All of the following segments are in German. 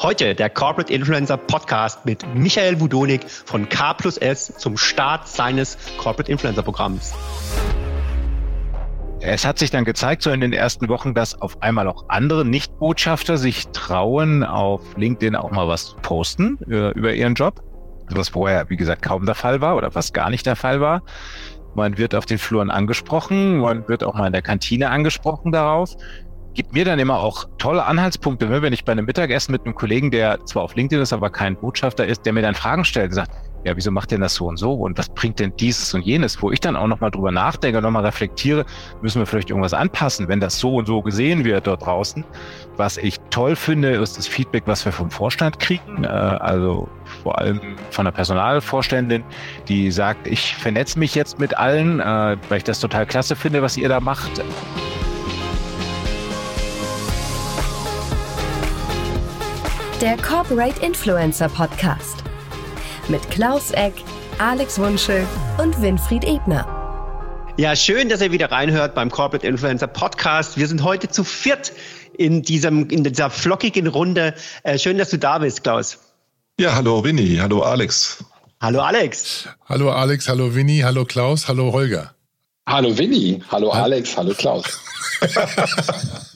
Heute der Corporate Influencer Podcast mit Michael Wudonik von K plus S zum Start seines Corporate Influencer Programms. Es hat sich dann gezeigt, so in den ersten Wochen, dass auf einmal auch andere Nichtbotschafter sich trauen, auf LinkedIn auch mal was zu posten über, über ihren Job. Was vorher, wie gesagt, kaum der Fall war oder was gar nicht der Fall war. Man wird auf den Fluren angesprochen, man wird auch mal in der Kantine angesprochen darauf gibt mir dann immer auch tolle Anhaltspunkte, ne, wenn ich bei einem Mittagessen mit einem Kollegen, der zwar auf LinkedIn ist, aber kein Botschafter ist, der mir dann Fragen stellt und sagt, ja, wieso macht denn das so und so und was bringt denn dieses und jenes, wo ich dann auch nochmal drüber nachdenke, nochmal reflektiere, müssen wir vielleicht irgendwas anpassen, wenn das so und so gesehen wird dort draußen. Was ich toll finde, ist das Feedback, was wir vom Vorstand kriegen, äh, also vor allem von der Personalvorständin, die sagt, ich vernetze mich jetzt mit allen, äh, weil ich das total klasse finde, was ihr da macht. Der Corporate Influencer Podcast. Mit Klaus Eck, Alex Wunschel und Winfried Ebner. Ja, schön, dass ihr wieder reinhört beim Corporate Influencer Podcast. Wir sind heute zu viert in, diesem, in dieser flockigen Runde. Äh, schön, dass du da bist, Klaus. Ja, hallo Winnie, hallo Alex. Hallo Alex. Hallo Alex, hallo Winnie, hallo Klaus, hallo Holger. Hallo Winnie, hallo Alex, hallo Klaus.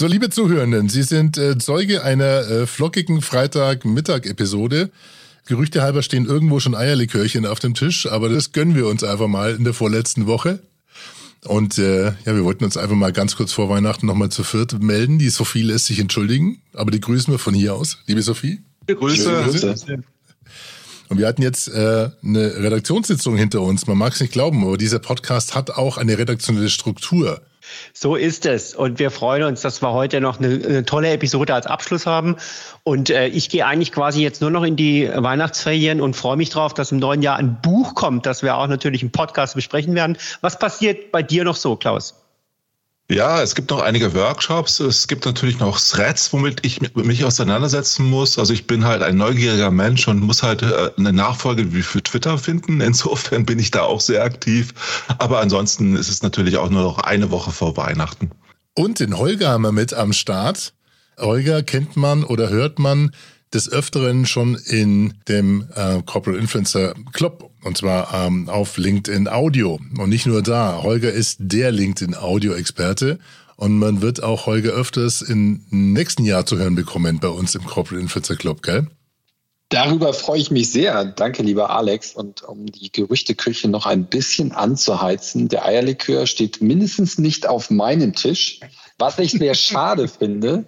So, liebe Zuhörenden, Sie sind äh, Zeuge einer äh, flockigen Freitagmittag-Episode. Gerüchte halber stehen irgendwo schon Eierlikörchen auf dem Tisch, aber das gönnen wir uns einfach mal in der vorletzten Woche. Und äh, ja, wir wollten uns einfach mal ganz kurz vor Weihnachten nochmal zu viert melden. Die Sophie lässt sich entschuldigen, aber die grüßen wir von hier aus. Liebe Sophie. Grüße. Grüße. Und wir hatten jetzt äh, eine Redaktionssitzung hinter uns. Man mag es nicht glauben, aber dieser Podcast hat auch eine redaktionelle Struktur. So ist es. Und wir freuen uns, dass wir heute noch eine, eine tolle Episode als Abschluss haben. Und äh, ich gehe eigentlich quasi jetzt nur noch in die Weihnachtsferien und freue mich drauf, dass im neuen Jahr ein Buch kommt, das wir auch natürlich im Podcast besprechen werden. Was passiert bei dir noch so, Klaus? Ja, es gibt noch einige Workshops. Es gibt natürlich noch Threads, womit ich mich auseinandersetzen muss. Also ich bin halt ein neugieriger Mensch und muss halt äh, eine Nachfolge wie für Twitter finden. Insofern bin ich da auch sehr aktiv. Aber ansonsten ist es natürlich auch nur noch eine Woche vor Weihnachten. Und den Holger haben wir mit am Start. Holger kennt man oder hört man des Öfteren schon in dem äh, Corporate Influencer Club und zwar ähm, auf LinkedIn Audio. Und nicht nur da. Holger ist der LinkedIn Audio Experte und man wird auch Holger öfters im nächsten Jahr zu hören bekommen bei uns im Corporate Influencer Club, gell? Darüber freue ich mich sehr. Danke, lieber Alex. Und um die Gerüchteküche noch ein bisschen anzuheizen, der Eierlikör steht mindestens nicht auf meinem Tisch. Was ich sehr schade finde,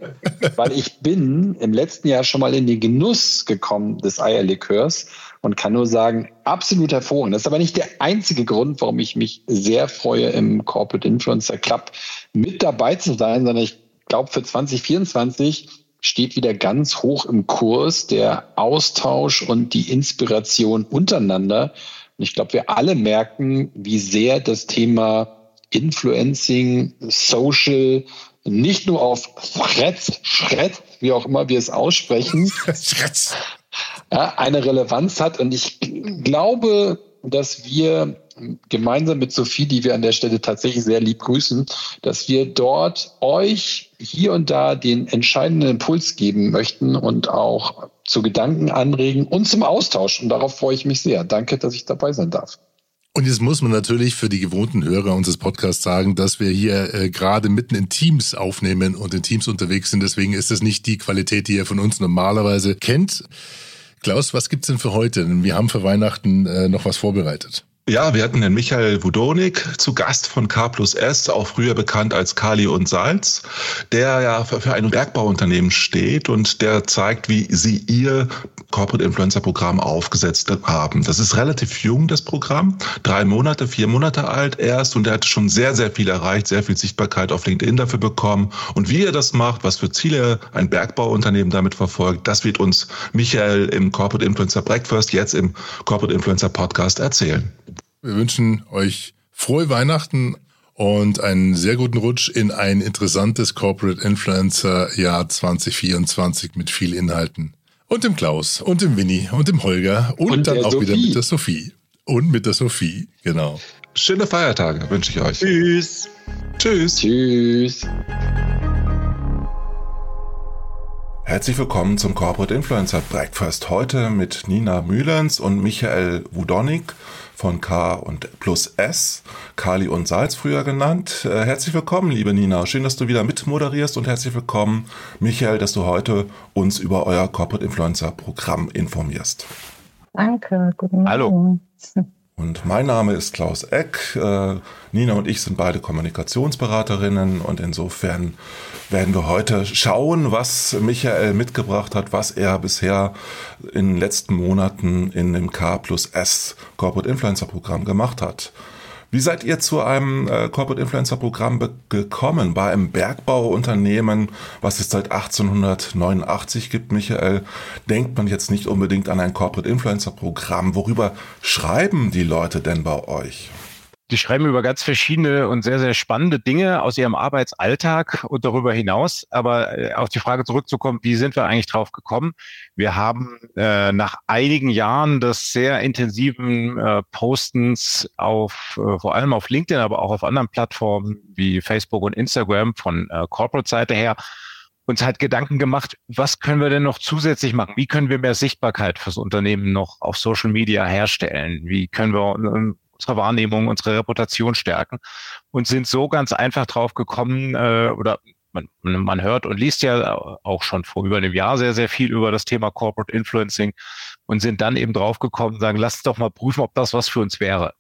weil ich bin im letzten Jahr schon mal in den Genuss gekommen des Eierlikörs und kann nur sagen, absolut hervorragend. Das ist aber nicht der einzige Grund, warum ich mich sehr freue, im Corporate Influencer Club mit dabei zu sein, sondern ich glaube, für 2024 steht wieder ganz hoch im Kurs der Austausch und die Inspiration untereinander. Und ich glaube, wir alle merken, wie sehr das Thema Influencing, Social, nicht nur auf Threads, Schred, wie auch immer wir es aussprechen, ja, eine Relevanz hat. Und ich glaube, dass wir gemeinsam mit Sophie, die wir an der Stelle tatsächlich sehr lieb grüßen, dass wir dort euch hier und da den entscheidenden Impuls geben möchten und auch zu Gedanken anregen und zum Austausch. Und darauf freue ich mich sehr. Danke, dass ich dabei sein darf. Und jetzt muss man natürlich für die gewohnten Hörer unseres Podcasts sagen, dass wir hier äh, gerade mitten in Teams aufnehmen und in Teams unterwegs sind. Deswegen ist das nicht die Qualität, die ihr von uns normalerweise kennt. Klaus, was gibt's denn für heute? Wir haben für Weihnachten äh, noch was vorbereitet. Ja, wir hatten den Michael Wudonik zu Gast von K plus S, auch früher bekannt als Kali und Salz, der ja für ein Bergbauunternehmen steht und der zeigt, wie sie ihr Corporate Influencer Programm aufgesetzt haben. Das ist relativ jung, das Programm. Drei Monate, vier Monate alt erst und er hat schon sehr, sehr viel erreicht, sehr viel Sichtbarkeit auf LinkedIn dafür bekommen. Und wie er das macht, was für Ziele ein Bergbauunternehmen damit verfolgt, das wird uns Michael im Corporate Influencer Breakfast, jetzt im Corporate Influencer Podcast erzählen. Wir wünschen euch frohe Weihnachten und einen sehr guten Rutsch in ein interessantes Corporate Influencer Jahr 2024 mit viel Inhalten. Und dem Klaus und dem Winnie und dem Holger und, und dann auch Sophie. wieder mit der Sophie. Und mit der Sophie, genau. Schöne Feiertage wünsche ich euch. Tschüss. Tschüss. Tschüss. Herzlich willkommen zum Corporate Influencer Breakfast. Heute mit Nina Mühlens und Michael Wudonik von K und plus S, Kali und Salz früher genannt. Äh, herzlich willkommen, liebe Nina. Schön, dass du wieder mitmoderierst und herzlich willkommen, Michael, dass du heute uns über euer Corporate Influencer Programm informierst. Danke, guten Morgen. Hallo. Und mein Name ist Klaus Eck. Äh, Nina und ich sind beide Kommunikationsberaterinnen und insofern werden wir heute schauen, was Michael mitgebracht hat, was er bisher in den letzten Monaten in dem K plus S Corporate Influencer Programm gemacht hat. Wie seid ihr zu einem äh, Corporate Influencer Programm gekommen? Bei einem Bergbauunternehmen, was es seit 1889 gibt, Michael, denkt man jetzt nicht unbedingt an ein Corporate Influencer Programm. Worüber schreiben die Leute denn bei euch? Die schreiben über ganz verschiedene und sehr, sehr spannende Dinge aus ihrem Arbeitsalltag und darüber hinaus. Aber äh, auf die Frage zurückzukommen, wie sind wir eigentlich drauf gekommen? Wir haben äh, nach einigen Jahren des sehr intensiven äh, Postens auf, äh, vor allem auf LinkedIn, aber auch auf anderen Plattformen wie Facebook und Instagram von äh, Corporate-Seite her, uns halt Gedanken gemacht, was können wir denn noch zusätzlich machen? Wie können wir mehr Sichtbarkeit fürs Unternehmen noch auf Social Media herstellen? Wie können wir ähm, unsere Wahrnehmung, unsere Reputation stärken und sind so ganz einfach drauf gekommen äh, oder man, man hört und liest ja auch schon vor über einem Jahr sehr, sehr viel über das Thema Corporate Influencing und sind dann eben drauf gekommen, sagen, lass uns doch mal prüfen, ob das was für uns wäre.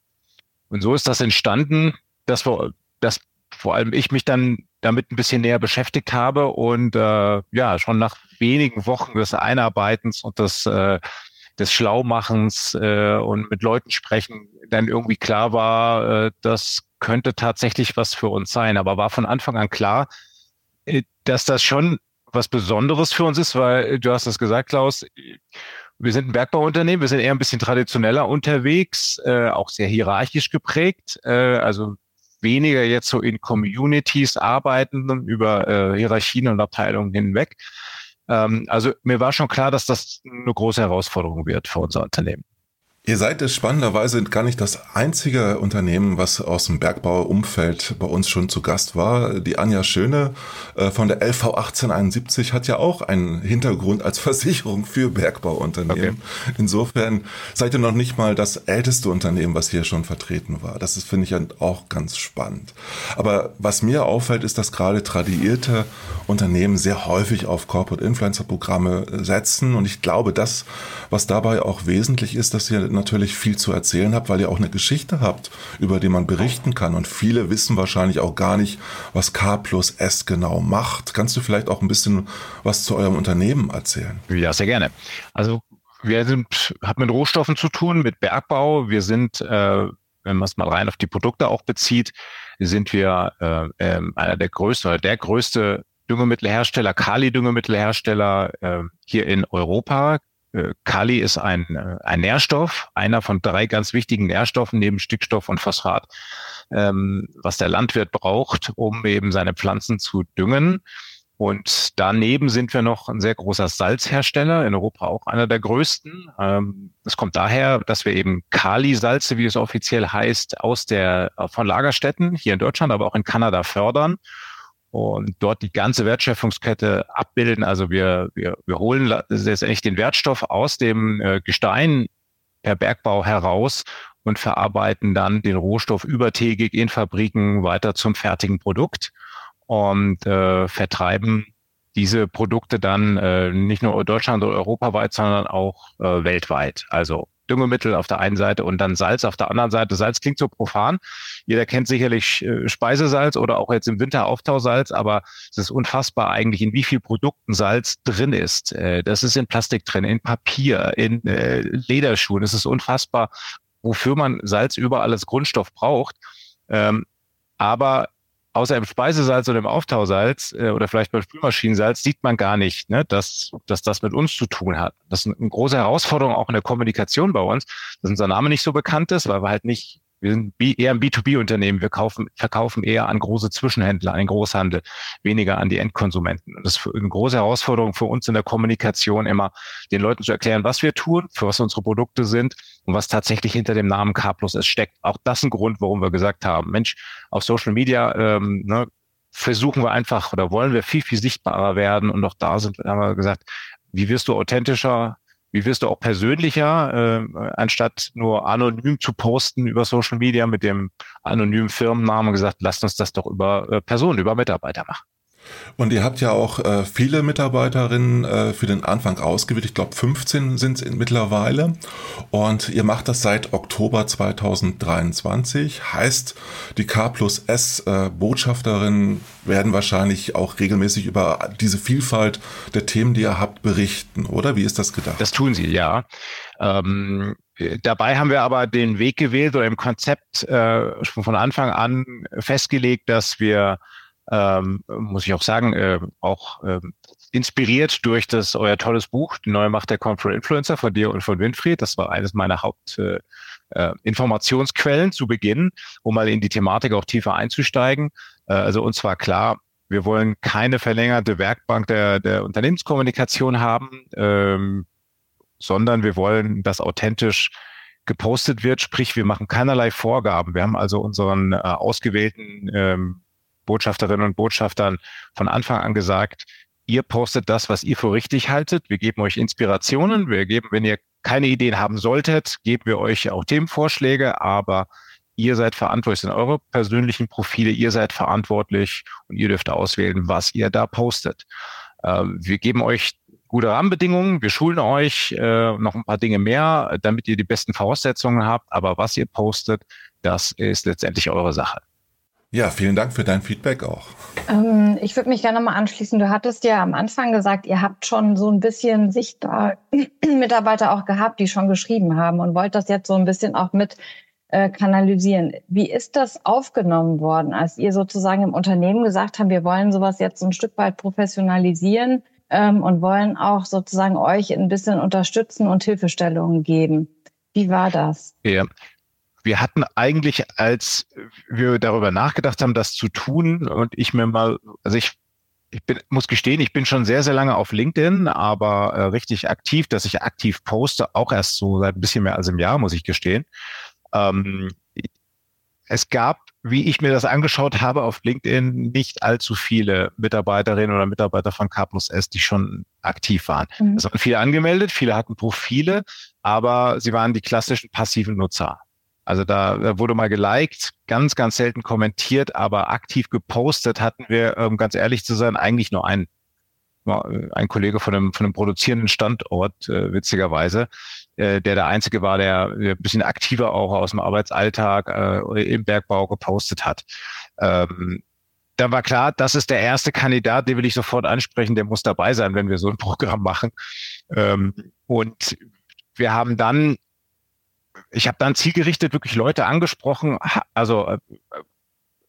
Und so ist das entstanden, dass wir, dass vor allem ich mich dann damit ein bisschen näher beschäftigt habe und äh, ja, schon nach wenigen Wochen des Einarbeitens und des äh, des Schlaumachens äh, und mit Leuten sprechen, dann irgendwie klar war, äh, das könnte tatsächlich was für uns sein. Aber war von Anfang an klar, äh, dass das schon was Besonderes für uns ist, weil äh, du hast das gesagt, Klaus. Wir sind ein Bergbauunternehmen, wir sind eher ein bisschen traditioneller unterwegs, äh, auch sehr hierarchisch geprägt, äh, also weniger jetzt so in Communities arbeiten über äh, Hierarchien und Abteilungen hinweg. Ähm, also mir war schon klar, dass das eine große Herausforderung wird für unser Unternehmen. Ihr seid es spannenderweise gar nicht das einzige Unternehmen, was aus dem Bergbauumfeld bei uns schon zu Gast war. Die Anja Schöne äh, von der LV 1871 hat ja auch einen Hintergrund als Versicherung für Bergbauunternehmen. Okay. Insofern seid ihr noch nicht mal das älteste Unternehmen, was hier schon vertreten war. Das ist, finde ich, auch ganz spannend. Aber was mir auffällt, ist, dass gerade tradierte Unternehmen sehr häufig auf Corporate Influencer Programme setzen. Und ich glaube, das, was dabei auch wesentlich ist, dass ihr natürlich viel zu erzählen habt, weil ihr auch eine Geschichte habt, über die man berichten kann. Und viele wissen wahrscheinlich auch gar nicht, was K plus S genau macht. Kannst du vielleicht auch ein bisschen was zu eurem Unternehmen erzählen? Ja, sehr gerne. Also wir sind, haben mit Rohstoffen zu tun, mit Bergbau. Wir sind, äh, wenn man es mal rein auf die Produkte auch bezieht, sind wir äh, äh, einer der größten oder der größte Düngemittelhersteller, Kali-Düngemittelhersteller äh, hier in Europa. Äh, Kali ist ein, äh, ein Nährstoff, einer von drei ganz wichtigen Nährstoffen neben Stickstoff und Phosphat, ähm, was der Landwirt braucht, um eben seine Pflanzen zu düngen. Und daneben sind wir noch ein sehr großer Salzhersteller, in Europa auch einer der größten. Ähm, das kommt daher, dass wir eben Kali-Salze, wie es offiziell heißt, aus der, von Lagerstätten hier in Deutschland, aber auch in Kanada fördern und dort die ganze Wertschöpfungskette abbilden. Also wir, wir, wir holen letztendlich den Wertstoff aus dem äh, Gestein per Bergbau heraus und verarbeiten dann den Rohstoff übertägig in Fabriken weiter zum fertigen Produkt und äh, vertreiben diese Produkte dann äh, nicht nur Deutschland oder europaweit, sondern auch äh, weltweit. Also Düngemittel auf der einen Seite und dann Salz auf der anderen Seite. Salz klingt so profan. Jeder kennt sicherlich äh, Speisesalz oder auch jetzt im Winter Auftausalz, aber es ist unfassbar eigentlich, in wie viel Produkten Salz drin ist. Äh, das ist in Plastik drin, in Papier, in äh, Lederschuhen. Es ist unfassbar, wofür man Salz überall als Grundstoff braucht. Ähm, aber außer im Speisesalz oder im Auftausalz äh, oder vielleicht beim Spülmaschinensalz sieht man gar nicht, ne, dass, dass das mit uns zu tun hat. Das ist eine große Herausforderung auch in der Kommunikation bei uns, dass unser Name nicht so bekannt ist, weil wir halt nicht wir sind eher ein B2B-Unternehmen. Wir kaufen, verkaufen eher an große Zwischenhändler, an den Großhandel, weniger an die Endkonsumenten. Und das ist eine große Herausforderung für uns in der Kommunikation, immer den Leuten zu erklären, was wir tun, für was unsere Produkte sind und was tatsächlich hinter dem Namen K plus S steckt. Auch das ein Grund, warum wir gesagt haben, Mensch, auf Social Media ähm, ne, versuchen wir einfach oder wollen wir viel, viel sichtbarer werden. Und auch da sind, haben wir gesagt, wie wirst du authentischer, wie wirst du auch persönlicher, äh, anstatt nur anonym zu posten über Social Media mit dem anonymen Firmennamen gesagt, lasst uns das doch über äh, Personen, über Mitarbeiter machen. Und ihr habt ja auch äh, viele Mitarbeiterinnen äh, für den Anfang ausgewählt. Ich glaube, 15 sind es mittlerweile. Und ihr macht das seit Oktober 2023. Heißt, die K plus S äh, Botschafterinnen werden wahrscheinlich auch regelmäßig über diese Vielfalt der Themen, die ihr habt, berichten, oder? Wie ist das gedacht? Das tun sie, ja. Ähm Dabei haben wir aber den Weg gewählt oder im Konzept äh, schon von Anfang an festgelegt, dass wir ähm, muss ich auch sagen, äh, auch äh, inspiriert durch das euer tolles Buch, die neue Macht der Corporate Influencer von dir und von Winfried. Das war eines meiner Haupt äh, äh, Informationsquellen zu Beginn, um mal in die Thematik auch tiefer einzusteigen. Äh, also uns war klar, wir wollen keine verlängerte Werkbank der, der Unternehmenskommunikation haben, ähm, sondern wir wollen, dass authentisch gepostet wird, sprich wir machen keinerlei Vorgaben. Wir haben also unseren äh, ausgewählten ähm, Botschafterinnen und Botschaftern von Anfang an gesagt, ihr postet das, was ihr für richtig haltet. Wir geben euch Inspirationen. Wir geben, wenn ihr keine Ideen haben solltet, geben wir euch auch Themenvorschläge, aber ihr seid verantwortlich, sind eure persönlichen Profile, ihr seid verantwortlich und ihr dürft auswählen, was ihr da postet. Ähm, wir geben euch gute Rahmenbedingungen, wir schulen euch äh, noch ein paar Dinge mehr, damit ihr die besten Voraussetzungen habt, aber was ihr postet, das ist letztendlich eure Sache. Ja, vielen Dank für dein Feedback auch. Ähm, ich würde mich gerne mal anschließen. Du hattest ja am Anfang gesagt, ihr habt schon so ein bisschen sichtbar Mitarbeiter auch gehabt, die schon geschrieben haben und wollt das jetzt so ein bisschen auch mit äh, kanalisieren. Wie ist das aufgenommen worden, als ihr sozusagen im Unternehmen gesagt habt, wir wollen sowas jetzt ein Stück weit professionalisieren ähm, und wollen auch sozusagen euch ein bisschen unterstützen und Hilfestellungen geben? Wie war das? Ja, wir hatten eigentlich, als wir darüber nachgedacht haben, das zu tun, und ich mir mal, also ich, ich bin, muss gestehen, ich bin schon sehr, sehr lange auf LinkedIn, aber äh, richtig aktiv, dass ich aktiv poste, auch erst so seit ein bisschen mehr als im Jahr, muss ich gestehen. Ähm, es gab, wie ich mir das angeschaut habe auf LinkedIn, nicht allzu viele Mitarbeiterinnen oder Mitarbeiter von K plus S, die schon aktiv waren. Mhm. Es waren viele angemeldet, viele hatten Profile, aber sie waren die klassischen passiven Nutzer. Also da, da wurde mal geliked, ganz, ganz selten kommentiert, aber aktiv gepostet hatten wir, um ganz ehrlich zu sein, eigentlich nur einen ein Kollege von einem, von einem produzierenden Standort, äh, witzigerweise, äh, der der Einzige war, der, ein bisschen aktiver auch aus dem Arbeitsalltag äh, im Bergbau gepostet hat. Ähm, da war klar, das ist der erste Kandidat, den will ich sofort ansprechen, der muss dabei sein, wenn wir so ein Programm machen. Ähm, und wir haben dann ich habe dann zielgerichtet wirklich Leute angesprochen, also äh,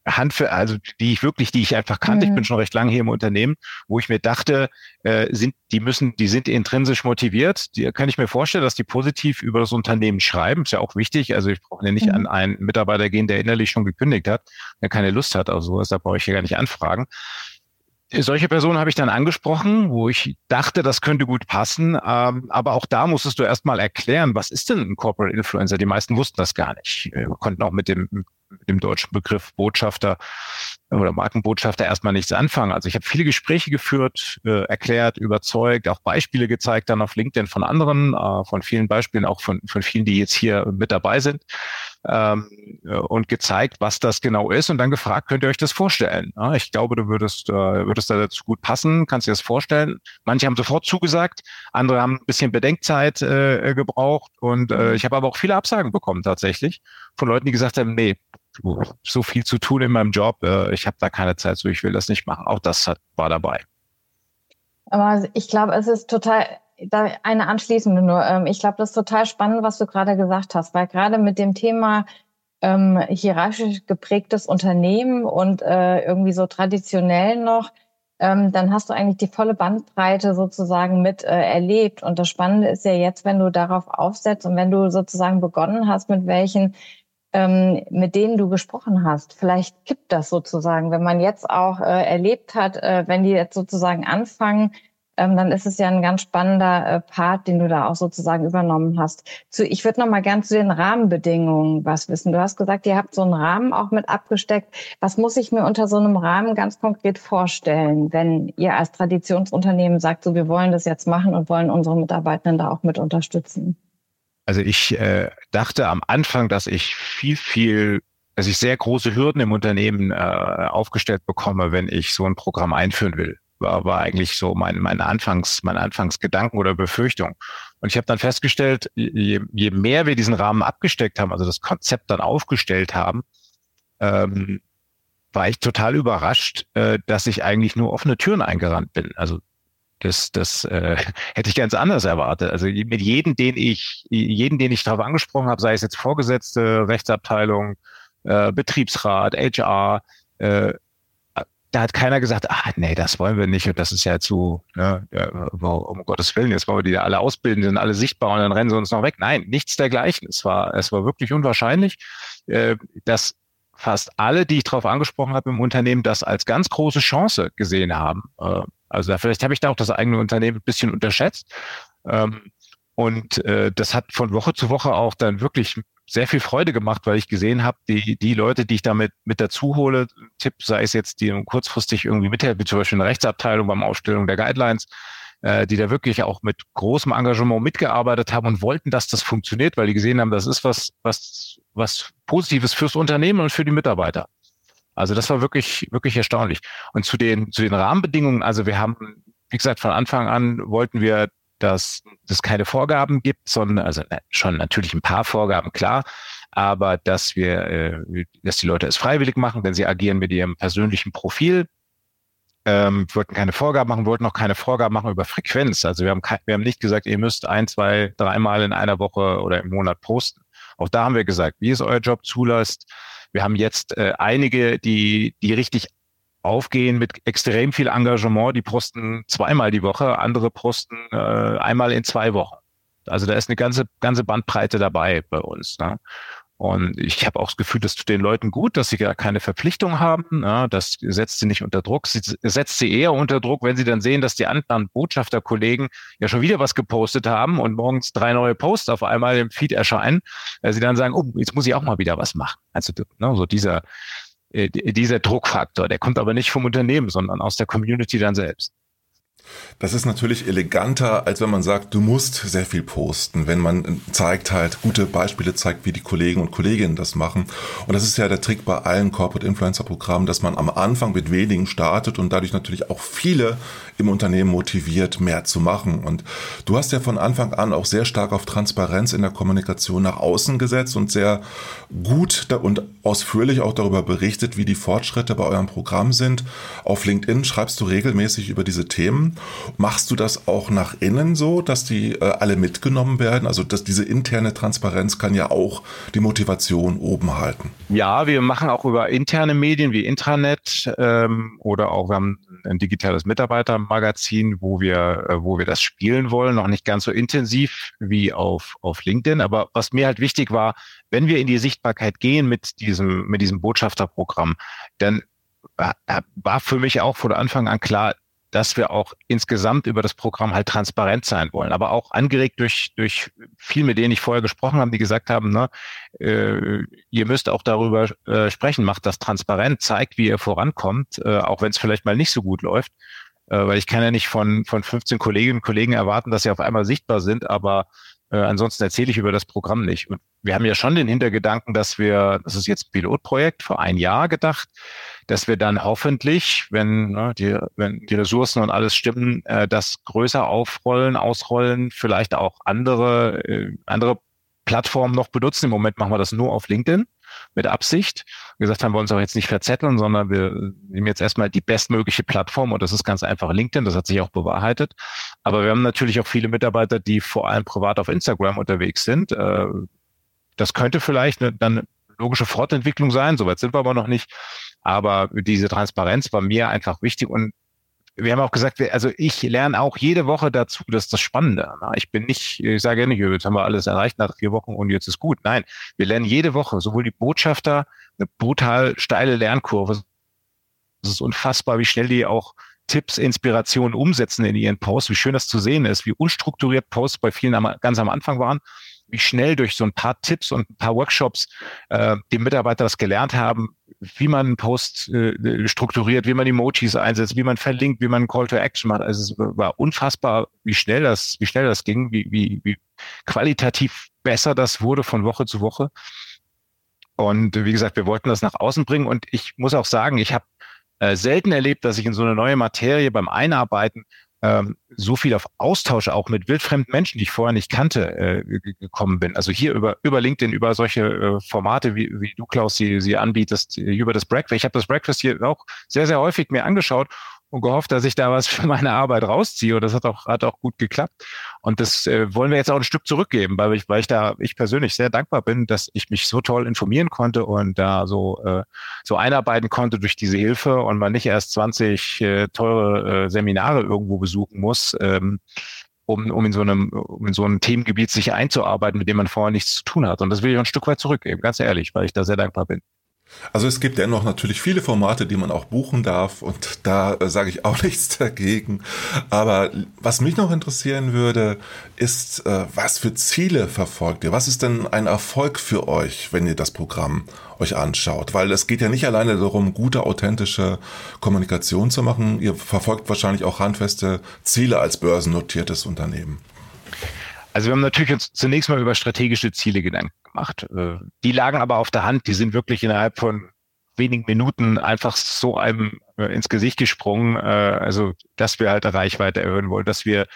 Hand für, also die ich wirklich, die ich einfach kannte, mhm. ich bin schon recht lange hier im Unternehmen, wo ich mir dachte, äh, sind, die müssen, die sind intrinsisch motiviert. Die kann ich mir vorstellen, dass die positiv über das Unternehmen schreiben. Ist ja auch wichtig. Also ich brauche ja nicht mhm. an einen Mitarbeiter gehen, der innerlich schon gekündigt hat, der keine Lust hat, also sowas, da brauche ich ja gar nicht anfragen solche Personen habe ich dann angesprochen, wo ich dachte, das könnte gut passen. Ähm, aber auch da musstest du erstmal erklären, was ist denn ein Corporate Influencer? Die meisten wussten das gar nicht. Wir konnten auch mit dem, mit dem deutschen Begriff Botschafter oder Markenbotschafter erstmal nichts anfangen. Also ich habe viele Gespräche geführt, äh, erklärt, überzeugt, auch Beispiele gezeigt dann auf LinkedIn von anderen, äh, von vielen Beispielen, auch von, von vielen, die jetzt hier mit dabei sind ähm, und gezeigt, was das genau ist und dann gefragt, könnt ihr euch das vorstellen? Ja, ich glaube, du würdest, äh, würdest da dazu gut passen, kannst dir das vorstellen. Manche haben sofort zugesagt, andere haben ein bisschen Bedenkzeit äh, gebraucht und äh, mhm. ich habe aber auch viele Absagen bekommen tatsächlich von Leuten, die gesagt haben, nee, so viel zu tun in meinem Job, äh, ich habe da keine Zeit, so ich will das nicht machen. Auch das hat, war dabei. Aber ich glaube, es ist total da eine anschließende nur. Ähm, ich glaube, das ist total spannend, was du gerade gesagt hast, weil gerade mit dem Thema ähm, hierarchisch geprägtes Unternehmen und äh, irgendwie so traditionell noch, ähm, dann hast du eigentlich die volle Bandbreite sozusagen mit äh, erlebt. Und das Spannende ist ja jetzt, wenn du darauf aufsetzt und wenn du sozusagen begonnen hast, mit welchen ähm, mit denen du gesprochen hast. Vielleicht kippt das sozusagen, wenn man jetzt auch äh, erlebt hat, äh, wenn die jetzt sozusagen anfangen, ähm, dann ist es ja ein ganz spannender äh, Part, den du da auch sozusagen übernommen hast. Zu, ich würde noch mal gern zu den Rahmenbedingungen was wissen. Du hast gesagt, ihr habt so einen Rahmen auch mit abgesteckt. Was muss ich mir unter so einem Rahmen ganz konkret vorstellen, wenn ihr als Traditionsunternehmen sagt, so wir wollen das jetzt machen und wollen unsere Mitarbeitenden da auch mit unterstützen? Also ich äh, dachte am Anfang, dass ich viel, viel, dass ich sehr große Hürden im Unternehmen äh, aufgestellt bekomme, wenn ich so ein Programm einführen will. War, war eigentlich so mein, mein Anfangs, mein Anfangsgedanken oder Befürchtung. Und ich habe dann festgestellt, je, je mehr wir diesen Rahmen abgesteckt haben, also das Konzept dann aufgestellt haben, ähm, war ich total überrascht, äh, dass ich eigentlich nur offene Türen eingerannt bin. Also das, das äh, hätte ich ganz anders erwartet. Also mit jedem, den ich, jeden, den ich darauf angesprochen habe, sei es jetzt Vorgesetzte, Rechtsabteilung, äh, Betriebsrat, HR, äh, da hat keiner gesagt, ah, nee, das wollen wir nicht und das ist ja zu, ne, um Gottes Willen, jetzt wollen wir die alle ausbilden, die sind alle sichtbar und dann rennen sie uns noch weg. Nein, nichts dergleichen. Es war, es war wirklich unwahrscheinlich, äh, dass fast alle, die ich darauf angesprochen habe im Unternehmen, das als ganz große Chance gesehen haben. Äh, also vielleicht habe ich da auch das eigene Unternehmen ein bisschen unterschätzt. Ähm, und äh, das hat von Woche zu Woche auch dann wirklich sehr viel Freude gemacht, weil ich gesehen habe, die, die Leute, die ich damit mit dazu hole, Tipp, sei es jetzt, die kurzfristig irgendwie mithelfen, zum Beispiel in der Rechtsabteilung beim Aufstellen der Guidelines, äh, die da wirklich auch mit großem Engagement mitgearbeitet haben und wollten, dass das funktioniert, weil die gesehen haben, das ist was, was, was Positives fürs Unternehmen und für die Mitarbeiter. Also das war wirklich, wirklich erstaunlich. Und zu den, zu den Rahmenbedingungen, also wir haben, wie gesagt, von Anfang an wollten wir, dass es keine Vorgaben gibt, sondern, also schon natürlich ein paar Vorgaben, klar, aber dass wir, äh, dass die Leute es freiwillig machen, denn sie agieren mit ihrem persönlichen Profil. Ähm, wollten keine Vorgaben machen, wollten auch keine Vorgaben machen über Frequenz. Also wir haben, wir haben nicht gesagt, ihr müsst ein, zwei, dreimal in einer Woche oder im Monat posten. Auch da haben wir gesagt, wie es euer Job zulässt, wir haben jetzt äh, einige, die, die richtig aufgehen mit extrem viel Engagement. Die posten zweimal die Woche, andere posten äh, einmal in zwei Wochen. Also da ist eine ganze, ganze Bandbreite dabei bei uns. Ne? Und ich habe auch das Gefühl, das tut den Leuten gut, dass sie gar keine Verpflichtung haben. Ja, das setzt sie nicht unter Druck. Sie setzt sie eher unter Druck, wenn sie dann sehen, dass die anderen Botschafterkollegen ja schon wieder was gepostet haben und morgens drei neue Posts auf einmal im Feed erscheinen. Äh, sie dann sagen, oh, jetzt muss ich auch mal wieder was machen. Also ne, so dieser, dieser Druckfaktor, der kommt aber nicht vom Unternehmen, sondern aus der Community dann selbst. Das ist natürlich eleganter, als wenn man sagt, du musst sehr viel posten, wenn man zeigt halt, gute Beispiele zeigt, wie die Kollegen und Kolleginnen das machen. Und das ist ja der Trick bei allen Corporate Influencer Programmen, dass man am Anfang mit wenigen startet und dadurch natürlich auch viele im Unternehmen motiviert, mehr zu machen. Und du hast ja von Anfang an auch sehr stark auf Transparenz in der Kommunikation nach außen gesetzt und sehr gut und ausführlich auch darüber berichtet, wie die Fortschritte bei eurem Programm sind. Auf LinkedIn schreibst du regelmäßig über diese Themen. Machst du das auch nach innen so, dass die äh, alle mitgenommen werden? Also dass diese interne Transparenz kann ja auch die Motivation oben halten. Ja, wir machen auch über interne Medien wie Intranet ähm, oder auch wir haben ein digitales Mitarbeitermagazin, wo wir, äh, wo wir das spielen wollen. Noch nicht ganz so intensiv wie auf, auf LinkedIn. Aber was mir halt wichtig war, wenn wir in die Sichtbarkeit gehen mit diesem, mit diesem Botschafterprogramm, dann war für mich auch von Anfang an klar, dass wir auch insgesamt über das Programm halt transparent sein wollen, aber auch angeregt durch, durch viel, mit denen ich vorher gesprochen habe, die gesagt haben, ne, äh, ihr müsst auch darüber äh, sprechen, macht das transparent, zeigt, wie ihr vorankommt, äh, auch wenn es vielleicht mal nicht so gut läuft, äh, weil ich kann ja nicht von, von 15 Kolleginnen und Kollegen erwarten, dass sie auf einmal sichtbar sind, aber äh, ansonsten erzähle ich über das Programm nicht. Und wir haben ja schon den Hintergedanken, dass wir, das ist jetzt ein Pilotprojekt für ein Jahr gedacht, dass wir dann hoffentlich, wenn, ne, die, wenn die Ressourcen und alles stimmen, äh, das größer aufrollen, ausrollen, vielleicht auch andere, äh, andere Plattformen noch benutzen. Im Moment machen wir das nur auf LinkedIn mit Absicht. Wie gesagt, haben wir uns auch jetzt nicht verzetteln, sondern wir nehmen jetzt erstmal die bestmögliche Plattform und das ist ganz einfach LinkedIn. Das hat sich auch bewahrheitet. Aber wir haben natürlich auch viele Mitarbeiter, die vor allem privat auf Instagram unterwegs sind. Äh, das könnte vielleicht eine, dann logische Fortentwicklung sein. Soweit sind wir aber noch nicht. Aber diese Transparenz war mir einfach wichtig und wir haben auch gesagt, also ich lerne auch jede Woche dazu, das ist das Spannende. Ich bin nicht, ich sage ja nicht, jetzt haben wir alles erreicht nach vier Wochen und jetzt ist gut. Nein, wir lernen jede Woche, sowohl die Botschafter, eine brutal steile Lernkurve. Es ist unfassbar, wie schnell die auch Tipps, Inspirationen umsetzen in ihren Posts, wie schön das zu sehen ist, wie unstrukturiert Posts bei vielen am, ganz am Anfang waren, wie schnell durch so ein paar Tipps und ein paar Workshops äh, die Mitarbeiter das gelernt haben, wie man einen Post äh, strukturiert, wie man Emojis einsetzt, wie man verlinkt, wie man einen Call to Action macht. Also es war unfassbar, wie schnell das, wie schnell das ging, wie, wie, wie qualitativ besser das wurde von Woche zu Woche. Und wie gesagt, wir wollten das nach außen bringen. Und ich muss auch sagen, ich habe äh, selten erlebt, dass ich in so eine neue Materie beim Einarbeiten ähm, so viel auf Austausch auch mit wildfremden Menschen, die ich vorher nicht kannte, äh, gekommen bin. Also hier über, über LinkedIn, über solche äh, Formate, wie, wie du, Klaus, sie, sie anbietest, über das Breakfast. Ich habe das Breakfast hier auch sehr, sehr häufig mir angeschaut und gehofft, dass ich da was für meine Arbeit rausziehe. Und das hat auch, hat auch gut geklappt. Und das äh, wollen wir jetzt auch ein Stück zurückgeben, weil ich, weil ich da, ich persönlich sehr dankbar bin, dass ich mich so toll informieren konnte und da so, äh, so einarbeiten konnte durch diese Hilfe und man nicht erst 20 äh, teure äh, Seminare irgendwo besuchen muss. Ähm, um, um in so einem, um in so einem Themengebiet sich einzuarbeiten, mit dem man vorher nichts zu tun hat. Und das will ich ein Stück weit zurückgeben, ganz ehrlich, weil ich da sehr dankbar bin. Also es gibt dennoch natürlich viele Formate, die man auch buchen darf und da äh, sage ich auch nichts dagegen. Aber was mich noch interessieren würde, ist, äh, was für Ziele verfolgt ihr? Was ist denn ein Erfolg für euch, wenn ihr das Programm euch anschaut? Weil es geht ja nicht alleine darum, gute, authentische Kommunikation zu machen. Ihr verfolgt wahrscheinlich auch handfeste Ziele als börsennotiertes Unternehmen. Also wir haben natürlich uns zunächst mal über strategische Ziele Gedanken gemacht. Äh, die lagen aber auf der Hand, die sind wirklich innerhalb von wenigen Minuten einfach so einem äh, ins Gesicht gesprungen. Äh, also, dass wir halt Reichweite erhöhen wollen, dass wir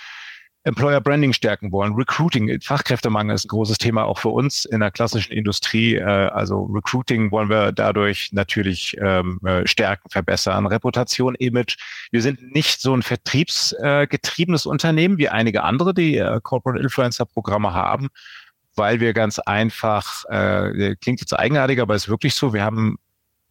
Employer Branding stärken wollen. Recruiting, Fachkräftemangel ist ein großes Thema auch für uns in der klassischen Industrie. Äh, also Recruiting wollen wir dadurch natürlich ähm, äh, stärken, verbessern. Reputation, Image. Wir sind nicht so ein vertriebsgetriebenes Unternehmen wie einige andere, die äh, Corporate Influencer Programme haben, weil wir ganz einfach, äh, klingt jetzt eigenartig, aber ist wirklich so, wir haben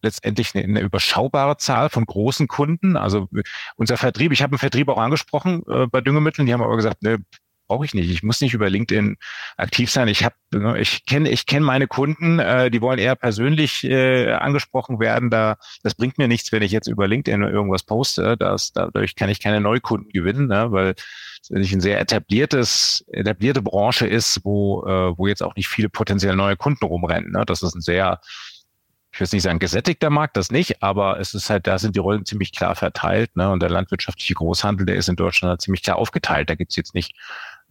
letztendlich eine, eine überschaubare Zahl von großen Kunden. Also unser Vertrieb, ich habe einen Vertrieb auch angesprochen äh, bei Düngemitteln, die haben aber gesagt, ne, brauche ich nicht. Ich muss nicht über LinkedIn aktiv sein. Ich habe, ne, ich kenne, ich kenne meine Kunden, äh, die wollen eher persönlich äh, angesprochen werden. Da, das bringt mir nichts, wenn ich jetzt über LinkedIn irgendwas poste. Das, dadurch kann ich keine Neukunden gewinnen, ne, weil es nicht ein sehr etabliertes, etablierte Branche ist, wo, äh, wo jetzt auch nicht viele potenziell neue Kunden rumrennen. Ne. Das ist ein sehr ich will nicht sagen gesättigter Markt, das nicht, aber es ist halt, da sind die Rollen ziemlich klar verteilt. Ne? Und der landwirtschaftliche Großhandel, der ist in Deutschland halt ziemlich klar aufgeteilt. Da gibt's jetzt nicht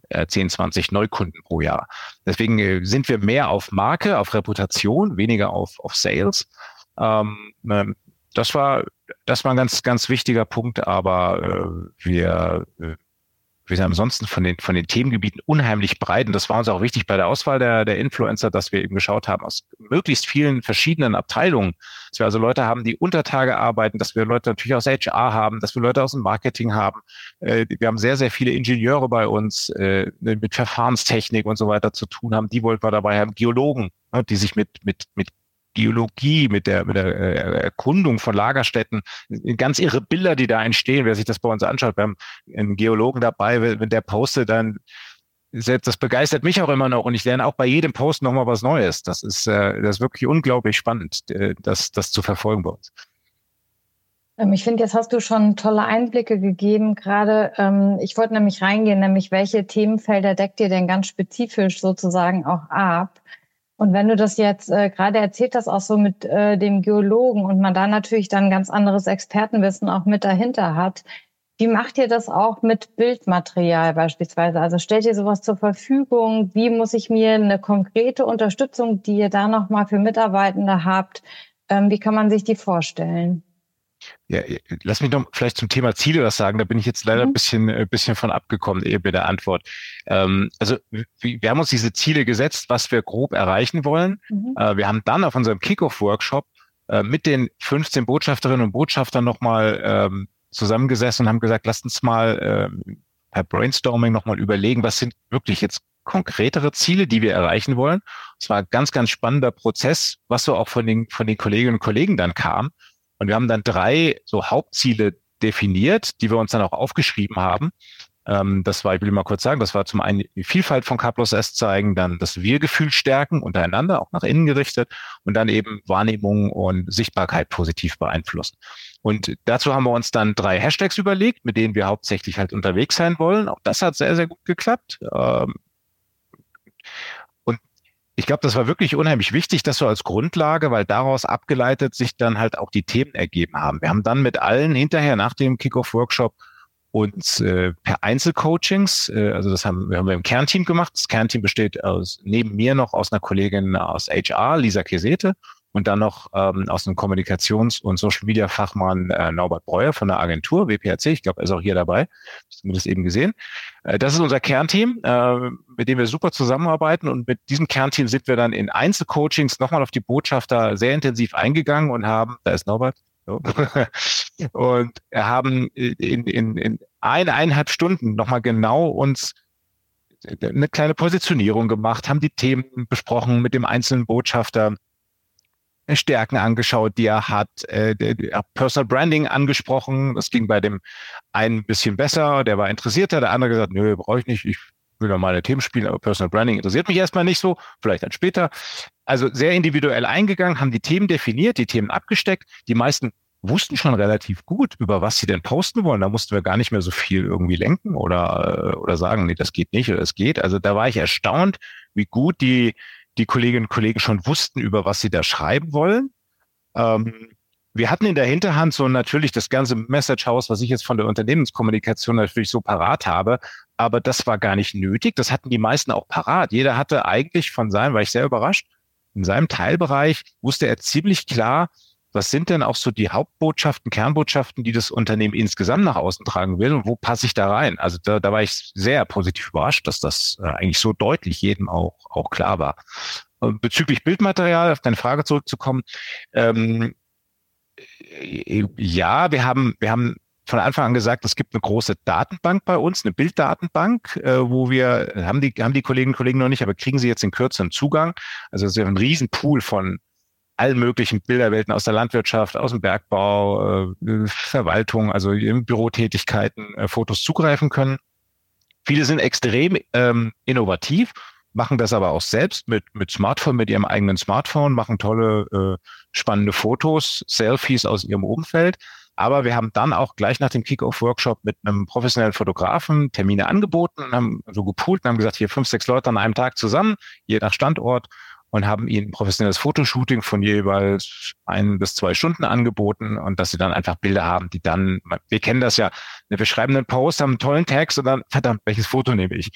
äh, 10, 20 Neukunden pro Jahr. Deswegen äh, sind wir mehr auf Marke, auf Reputation, weniger auf, auf Sales. Ähm, ähm, das war, das war ein ganz, ganz wichtiger Punkt, aber äh, wir, äh, wir sind ansonsten von den, von den Themengebieten unheimlich breit. Und das war uns auch wichtig bei der Auswahl der, der Influencer, dass wir eben geschaut haben, aus möglichst vielen verschiedenen Abteilungen, dass wir also Leute haben, die Untertage arbeiten, dass wir Leute natürlich aus HR haben, dass wir Leute aus dem Marketing haben. Äh, wir haben sehr, sehr viele Ingenieure bei uns, äh, mit Verfahrenstechnik und so weiter zu tun haben. Die wollten wir dabei haben, Geologen, ne, die sich mit, mit, mit Geologie, mit der, mit der äh, Erkundung von Lagerstätten, ganz irre Bilder, die da entstehen, wer sich das bei uns anschaut. Wir haben einen Geologen dabei, wenn der postet, dann das begeistert mich auch immer noch und ich lerne auch bei jedem Post nochmal was Neues. Das ist, äh, das ist wirklich unglaublich spannend, äh, das, das zu verfolgen bei uns. Ähm, ich finde, jetzt hast du schon tolle Einblicke gegeben. Gerade, ähm, ich wollte nämlich reingehen, nämlich welche Themenfelder deckt ihr denn ganz spezifisch sozusagen auch ab? Und wenn du das jetzt äh, gerade erzählt hast, auch so mit äh, dem Geologen und man da natürlich dann ganz anderes Expertenwissen auch mit dahinter hat, wie macht ihr das auch mit Bildmaterial beispielsweise? Also stellt ihr sowas zur Verfügung? Wie muss ich mir eine konkrete Unterstützung, die ihr da nochmal für Mitarbeitende habt, ähm, wie kann man sich die vorstellen? Ja, lass mich noch vielleicht zum Thema Ziele was sagen. Da bin ich jetzt leider mhm. ein bisschen, ein äh, bisschen von abgekommen, eben mit der Antwort. Ähm, also wir haben uns diese Ziele gesetzt, was wir grob erreichen wollen. Mhm. Äh, wir haben dann auf unserem Kickoff-Workshop äh, mit den 15 Botschafterinnen und Botschaftern nochmal ähm, zusammengesessen und haben gesagt, lasst uns mal äh, per Brainstorming nochmal überlegen, was sind wirklich jetzt konkretere Ziele, die wir erreichen wollen. Es war ein ganz, ganz spannender Prozess, was so auch von den, von den Kolleginnen und Kollegen dann kam. Und wir haben dann drei so Hauptziele definiert, die wir uns dann auch aufgeschrieben haben. Ähm, das war, ich will mal kurz sagen, das war zum einen die Vielfalt von K plus S zeigen, dann das Wir-Gefühl stärken untereinander, auch nach innen gerichtet und dann eben Wahrnehmung und Sichtbarkeit positiv beeinflussen. Und dazu haben wir uns dann drei Hashtags überlegt, mit denen wir hauptsächlich halt unterwegs sein wollen. Auch das hat sehr, sehr gut geklappt. Ähm, ich glaube, das war wirklich unheimlich wichtig, das so als Grundlage, weil daraus abgeleitet sich dann halt auch die Themen ergeben haben. Wir haben dann mit allen hinterher nach dem Kickoff-Workshop uns äh, per Einzelcoachings, äh, also das haben wir, haben wir im Kernteam gemacht. Das Kernteam besteht aus neben mir noch aus einer Kollegin aus HR, Lisa Kesete, und dann noch ähm, aus einem Kommunikations- und Social-Media-Fachmann äh, Norbert Breuer von der Agentur WPRC. Ich glaube, er ist auch hier dabei, zumindest eben gesehen. Äh, das ist unser Kernteam, äh, mit dem wir super zusammenarbeiten und mit diesem Kernteam sind wir dann in Einzelcoachings nochmal auf die Botschafter sehr intensiv eingegangen und haben, da ist Norbert, so. und haben in, in, in eineinhalb Stunden nochmal genau uns eine kleine Positionierung gemacht, haben die Themen besprochen mit dem einzelnen Botschafter, Stärken angeschaut, die er hat, äh, Personal Branding angesprochen. Das ging bei dem einen ein bisschen besser, der war interessierter, der andere gesagt, nö, brauche ich nicht, ich will meine Themen spielen, aber Personal Branding interessiert mich erstmal nicht so, vielleicht dann später. Also sehr individuell eingegangen, haben die Themen definiert, die Themen abgesteckt. Die meisten wussten schon relativ gut, über was sie denn posten wollen. Da mussten wir gar nicht mehr so viel irgendwie lenken oder, äh, oder sagen, nee, das geht nicht oder es geht. Also da war ich erstaunt, wie gut die, die Kolleginnen und Kollegen schon wussten, über was sie da schreiben wollen. Ähm, wir hatten in der Hinterhand so natürlich das ganze Message House, was ich jetzt von der Unternehmenskommunikation natürlich so parat habe, aber das war gar nicht nötig. Das hatten die meisten auch parat. Jeder hatte eigentlich von seinem, war ich sehr überrascht, in seinem Teilbereich wusste er ziemlich klar, was sind denn auch so die Hauptbotschaften, Kernbotschaften, die das Unternehmen insgesamt nach außen tragen will und wo passe ich da rein? Also da, da war ich sehr positiv überrascht, dass das äh, eigentlich so deutlich jedem auch, auch klar war. Bezüglich Bildmaterial, auf deine Frage zurückzukommen, ähm, äh, ja, wir haben, wir haben von Anfang an gesagt, es gibt eine große Datenbank bei uns, eine Bilddatenbank, äh, wo wir, haben die, haben die Kolleginnen und Kollegen noch nicht, aber kriegen sie jetzt in Kürze einen Zugang. Also es ist ein Riesenpool von allen möglichen Bilderwelten aus der Landwirtschaft, aus dem Bergbau, äh, Verwaltung, also Bürotätigkeiten äh, Fotos zugreifen können. Viele sind extrem ähm, innovativ, machen das aber auch selbst mit, mit Smartphone, mit ihrem eigenen Smartphone, machen tolle, äh, spannende Fotos, Selfies aus ihrem Umfeld. Aber wir haben dann auch gleich nach dem Kick-Off-Workshop mit einem professionellen Fotografen Termine angeboten und haben so gepoolt und haben gesagt, hier fünf, sechs Leute an einem Tag zusammen, je nach Standort und haben ihnen professionelles Fotoshooting von jeweils ein bis zwei Stunden angeboten und dass sie dann einfach Bilder haben, die dann, wir kennen das ja, wir schreiben einen Post, haben einen tollen Text und dann, verdammt, welches Foto nehme ich?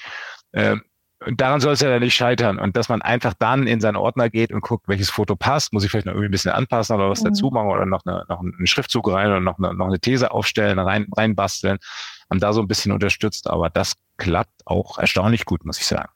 Ähm, und daran soll es ja nicht scheitern. Und dass man einfach dann in seinen Ordner geht und guckt, welches Foto passt, muss ich vielleicht noch irgendwie ein bisschen anpassen oder was mhm. dazu machen oder noch, eine, noch einen Schriftzug rein oder noch eine, noch eine These aufstellen, rein, reinbasteln. Haben da so ein bisschen unterstützt, aber das klappt auch erstaunlich gut, muss ich sagen.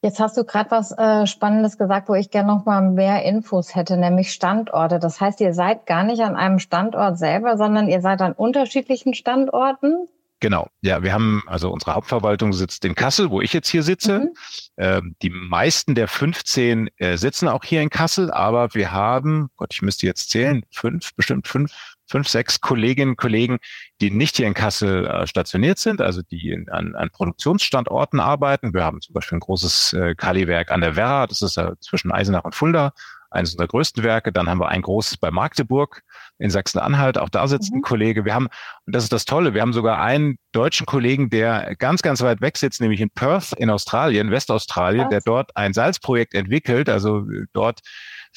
Jetzt hast du gerade was äh, Spannendes gesagt, wo ich gerne noch mal mehr Infos hätte, nämlich Standorte. Das heißt, ihr seid gar nicht an einem Standort selber, sondern ihr seid an unterschiedlichen Standorten. Genau, ja, wir haben, also unsere Hauptverwaltung sitzt in Kassel, wo ich jetzt hier sitze. Mhm. Ähm, die meisten der 15 äh, sitzen auch hier in Kassel, aber wir haben, Gott, ich müsste jetzt zählen, fünf, bestimmt fünf fünf, sechs Kolleginnen und Kollegen, die nicht hier in Kassel äh, stationiert sind, also die in, an, an Produktionsstandorten arbeiten. Wir haben zum Beispiel ein großes äh, Kaliwerk an der Werra, das ist äh, zwischen Eisenach und Fulda, eines unserer größten Werke. Dann haben wir ein großes bei Magdeburg in Sachsen-Anhalt, auch da sitzt mhm. ein Kollege. Wir haben, und das ist das Tolle, wir haben sogar einen deutschen Kollegen, der ganz, ganz weit weg sitzt, nämlich in Perth in Australien, Westaustralien, Was? der dort ein Salzprojekt entwickelt, also dort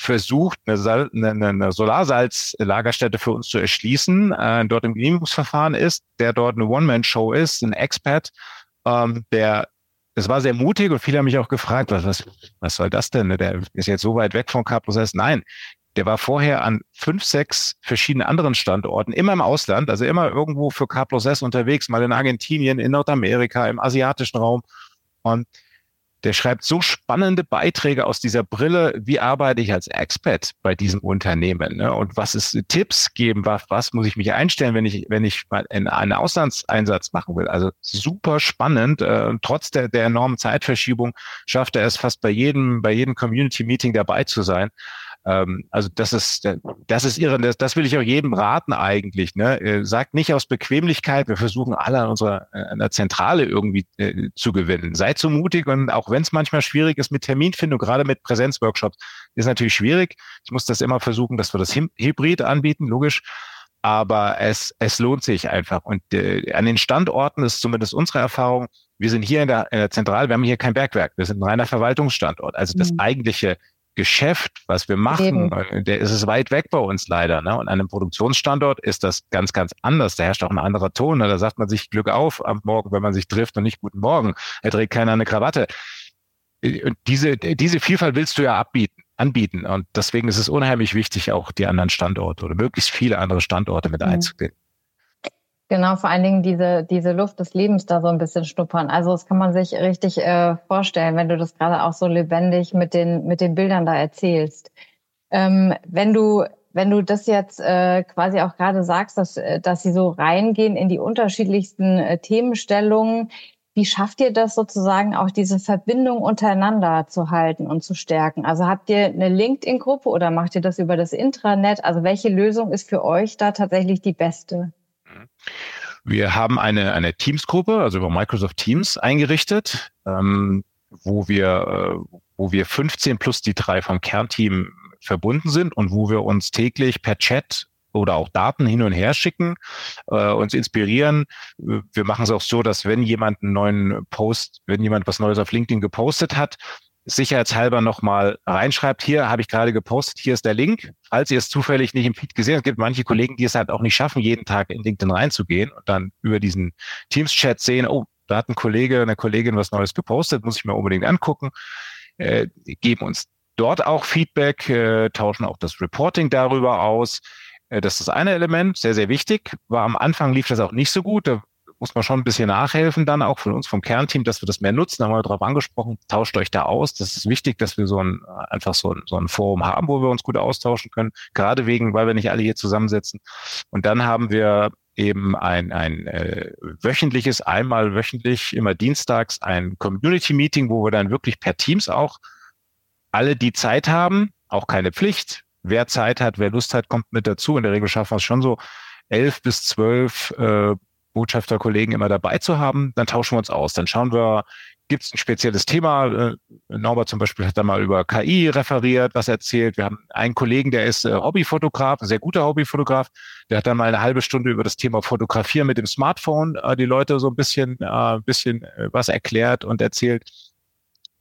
versucht, eine, eine, eine Solarsalzlagerstätte für uns zu erschließen, äh, dort im Genehmigungsverfahren ist, der dort eine One-Man-Show ist, ein Expat, ähm, der das war sehr mutig und viele haben mich auch gefragt, was, was, was soll das denn? Der ist jetzt so weit weg von K+S. Nein, der war vorher an fünf, sechs verschiedenen anderen Standorten, immer im Ausland, also immer irgendwo für K+S unterwegs, mal in Argentinien, in Nordamerika, im asiatischen Raum. Und der schreibt so spannende Beiträge aus dieser Brille, wie arbeite ich als Expat bei diesem Unternehmen ne? und was ist Tipps geben, was, was muss ich mich einstellen, wenn ich, wenn ich mal in einen Auslandseinsatz machen will. Also super spannend. Äh, trotz der, der enormen Zeitverschiebung schafft er es fast bei jedem, bei jedem Community-Meeting dabei zu sein. Ähm, also das ist, das ist irre. Das, das will ich auch jedem raten eigentlich. Ne? Äh, sagt nicht aus Bequemlichkeit, wir versuchen alle an unserer äh, an der Zentrale irgendwie äh, zu gewinnen. Seid so mutig und auch wenn es manchmal schwierig ist mit Terminfindung, gerade mit Präsenzworkshops, ist natürlich schwierig. Ich muss das immer versuchen, dass wir das Hybrid anbieten, logisch. aber es, es lohnt sich einfach. Und äh, an den Standorten ist zumindest unsere Erfahrung, wir sind hier in der, in der Zentrale, wir haben hier kein Bergwerk, wir sind ein reiner Verwaltungsstandort. Also das mhm. eigentliche Geschäft, was wir machen, Eben. Der ist es weit weg bei uns leider. Ne? Und an einem Produktionsstandort ist das ganz, ganz anders. Da herrscht auch ein anderer Ton. Ne? Da sagt man sich Glück auf am Morgen, wenn man sich trifft und nicht Guten Morgen. Er trägt keiner eine Krawatte. Äh, und diese, diese Vielfalt willst du ja abbieten anbieten. Und deswegen ist es unheimlich wichtig, auch die anderen Standorte oder möglichst viele andere Standorte mit mhm. einzubinden. Genau, vor allen Dingen diese, diese Luft des Lebens da so ein bisschen schnuppern. Also das kann man sich richtig äh, vorstellen, wenn du das gerade auch so lebendig mit den, mit den Bildern da erzählst. Ähm, wenn du wenn du das jetzt äh, quasi auch gerade sagst, dass, äh, dass sie so reingehen in die unterschiedlichsten äh, Themenstellungen, wie schafft ihr das sozusagen auch diese Verbindung untereinander zu halten und zu stärken? Also habt ihr eine LinkedIn-Gruppe oder macht ihr das über das Intranet? Also welche Lösung ist für euch da tatsächlich die beste? Wir haben eine, eine Teams-Gruppe, also über Microsoft Teams eingerichtet, ähm, wo wir, äh, wo wir 15 plus die drei vom Kernteam verbunden sind und wo wir uns täglich per Chat oder auch Daten hin und her schicken, äh, uns inspirieren. Wir machen es auch so, dass wenn jemand einen neuen Post, wenn jemand was Neues auf LinkedIn gepostet hat, sicherheitshalber nochmal reinschreibt, hier habe ich gerade gepostet, hier ist der Link. Falls ihr es zufällig nicht im Feed gesehen habt, es gibt manche Kollegen, die es halt auch nicht schaffen, jeden Tag in LinkedIn reinzugehen und dann über diesen Teams-Chat sehen, oh, da hat ein Kollege, eine Kollegin was Neues gepostet, muss ich mir unbedingt angucken. Äh, geben uns dort auch Feedback, äh, tauschen auch das Reporting darüber aus. Äh, das ist das eine Element, sehr, sehr wichtig. War am Anfang lief das auch nicht so gut. Da muss man schon ein bisschen nachhelfen dann auch von uns vom Kernteam, dass wir das mehr nutzen. Da haben wir darauf angesprochen, tauscht euch da aus. Das ist wichtig, dass wir so ein, einfach so ein, so ein Forum haben, wo wir uns gut austauschen können. Gerade wegen, weil wir nicht alle hier zusammensitzen. Und dann haben wir eben ein, ein äh, wöchentliches, einmal wöchentlich, immer dienstags ein Community-Meeting, wo wir dann wirklich per Teams auch alle, die Zeit haben, auch keine Pflicht, wer Zeit hat, wer Lust hat, kommt mit dazu. In der Regel schaffen wir es schon so, elf bis zwölf äh, Botschafterkollegen immer dabei zu haben. Dann tauschen wir uns aus. Dann schauen wir, gibt es ein spezielles Thema. Äh, Norbert zum Beispiel hat da mal über KI referiert, was erzählt. Wir haben einen Kollegen, der ist äh, Hobbyfotograf, ein sehr guter Hobbyfotograf. Der hat dann mal eine halbe Stunde über das Thema Fotografieren mit dem Smartphone äh, die Leute so ein bisschen, bisschen was erklärt und erzählt.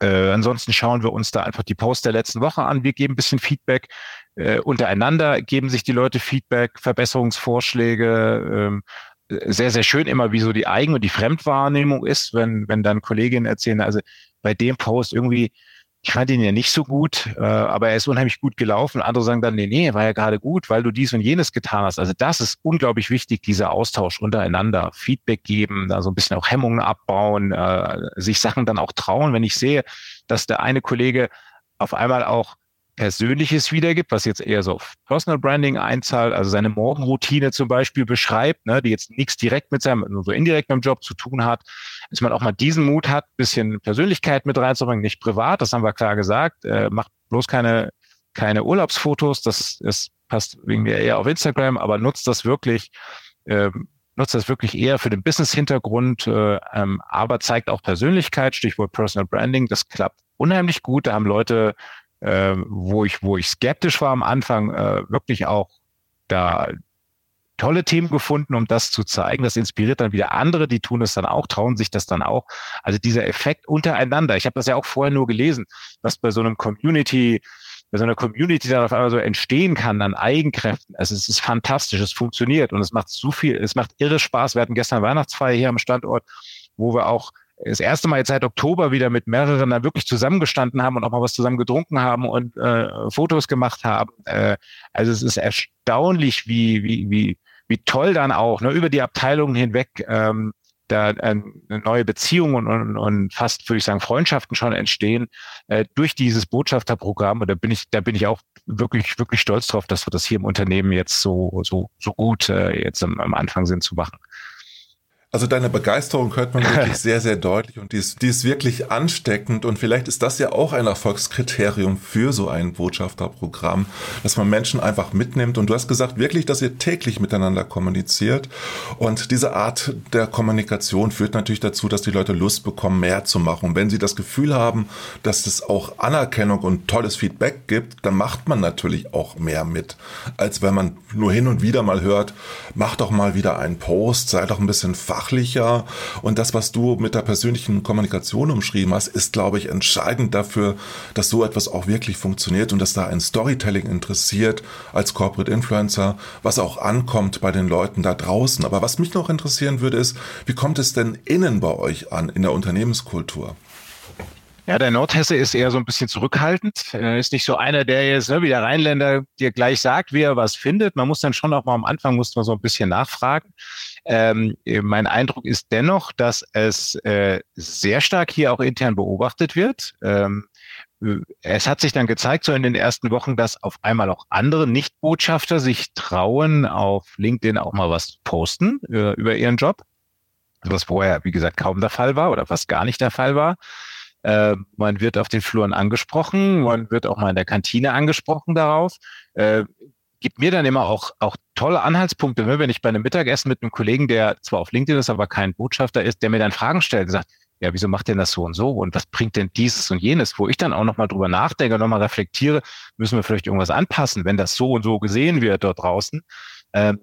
Äh, ansonsten schauen wir uns da einfach die Post der letzten Woche an. Wir geben ein bisschen Feedback. Äh, untereinander geben sich die Leute Feedback, Verbesserungsvorschläge. Ähm, sehr, sehr schön immer, wie so die Eigen- und die Fremdwahrnehmung ist, wenn, wenn dann Kolleginnen erzählen, also bei dem Post irgendwie, ich fand ihn ja nicht so gut, äh, aber er ist unheimlich gut gelaufen. Andere sagen dann, nee, nee, war ja gerade gut, weil du dies und jenes getan hast. Also das ist unglaublich wichtig, dieser Austausch untereinander, Feedback geben, da so ein bisschen auch Hemmungen abbauen, äh, sich Sachen dann auch trauen. Wenn ich sehe, dass der eine Kollege auf einmal auch Persönliches wiedergibt, was jetzt eher so auf Personal Branding einzahlt, also seine Morgenroutine zum Beispiel beschreibt, ne, die jetzt nichts direkt mit seinem, nur so indirekt mit dem Job zu tun hat, dass man auch mal diesen Mut hat, bisschen Persönlichkeit mit reinzubringen, nicht privat, das haben wir klar gesagt, äh, macht bloß keine, keine Urlaubsfotos, das, das passt wegen mir eher auf Instagram, aber nutzt das wirklich, äh, nutzt das wirklich eher für den Business-Hintergrund, äh, ähm, aber zeigt auch Persönlichkeit, Stichwort Personal Branding, das klappt unheimlich gut, da haben Leute äh, wo ich, wo ich skeptisch war am Anfang, äh, wirklich auch da tolle Themen gefunden, um das zu zeigen. Das inspiriert dann wieder andere, die tun es dann auch, trauen sich das dann auch. Also dieser Effekt untereinander. Ich habe das ja auch vorher nur gelesen, was bei so einem Community, bei so einer Community dann auf einmal so entstehen kann an Eigenkräften. Also es ist fantastisch, es funktioniert und es macht so viel, es macht irre Spaß. Wir hatten gestern Weihnachtsfeier hier am Standort, wo wir auch das erste Mal jetzt seit Oktober wieder mit mehreren dann wirklich zusammengestanden haben und auch mal was zusammen getrunken haben und äh, Fotos gemacht haben. Äh, also es ist erstaunlich, wie, wie, wie, wie toll dann auch ne, über die Abteilungen hinweg ähm, da äh, neue Beziehungen und, und fast, würde ich sagen, Freundschaften schon entstehen äh, durch dieses Botschafterprogramm. Und da bin ich, da bin ich auch wirklich, wirklich stolz drauf, dass wir das hier im Unternehmen jetzt so, so, so gut äh, jetzt am, am Anfang sind zu machen. Also deine Begeisterung hört man wirklich sehr, sehr deutlich und die ist, die ist wirklich ansteckend und vielleicht ist das ja auch ein Erfolgskriterium für so ein Botschafterprogramm, dass man Menschen einfach mitnimmt und du hast gesagt wirklich, dass ihr täglich miteinander kommuniziert und diese Art der Kommunikation führt natürlich dazu, dass die Leute Lust bekommen, mehr zu machen. Und wenn sie das Gefühl haben, dass es auch Anerkennung und tolles Feedback gibt, dann macht man natürlich auch mehr mit, als wenn man nur hin und wieder mal hört, mach doch mal wieder einen Post, sei doch ein bisschen fachlicher. Und das, was du mit der persönlichen Kommunikation umschrieben hast, ist, glaube ich, entscheidend dafür, dass so etwas auch wirklich funktioniert und dass da ein Storytelling interessiert als Corporate Influencer, was auch ankommt bei den Leuten da draußen. Aber was mich noch interessieren würde, ist, wie kommt es denn innen bei euch an in der Unternehmenskultur? Ja, der Nordhesse ist eher so ein bisschen zurückhaltend. Er ist nicht so einer, der jetzt ne, wie der Rheinländer dir gleich sagt, wie er was findet. Man muss dann schon auch mal am Anfang muss man so ein bisschen nachfragen. Ähm, mein Eindruck ist dennoch, dass es äh, sehr stark hier auch intern beobachtet wird. Ähm, es hat sich dann gezeigt, so in den ersten Wochen, dass auf einmal auch andere Nichtbotschafter sich trauen, auf LinkedIn auch mal was posten über, über ihren Job. Was vorher, wie gesagt, kaum der Fall war oder was gar nicht der Fall war. Äh, man wird auf den Fluren angesprochen, man wird auch mal in der Kantine angesprochen darauf. Äh, gibt mir dann immer auch, auch tolle Anhaltspunkte, ne? wenn ich bei einem Mittagessen mit einem Kollegen, der zwar auf LinkedIn ist, aber kein Botschafter ist, der mir dann Fragen stellt und sagt, ja, wieso macht denn das so und so und was bringt denn dieses und jenes, wo ich dann auch nochmal drüber nachdenke, nochmal reflektiere, müssen wir vielleicht irgendwas anpassen, wenn das so und so gesehen wird dort draußen. Ähm,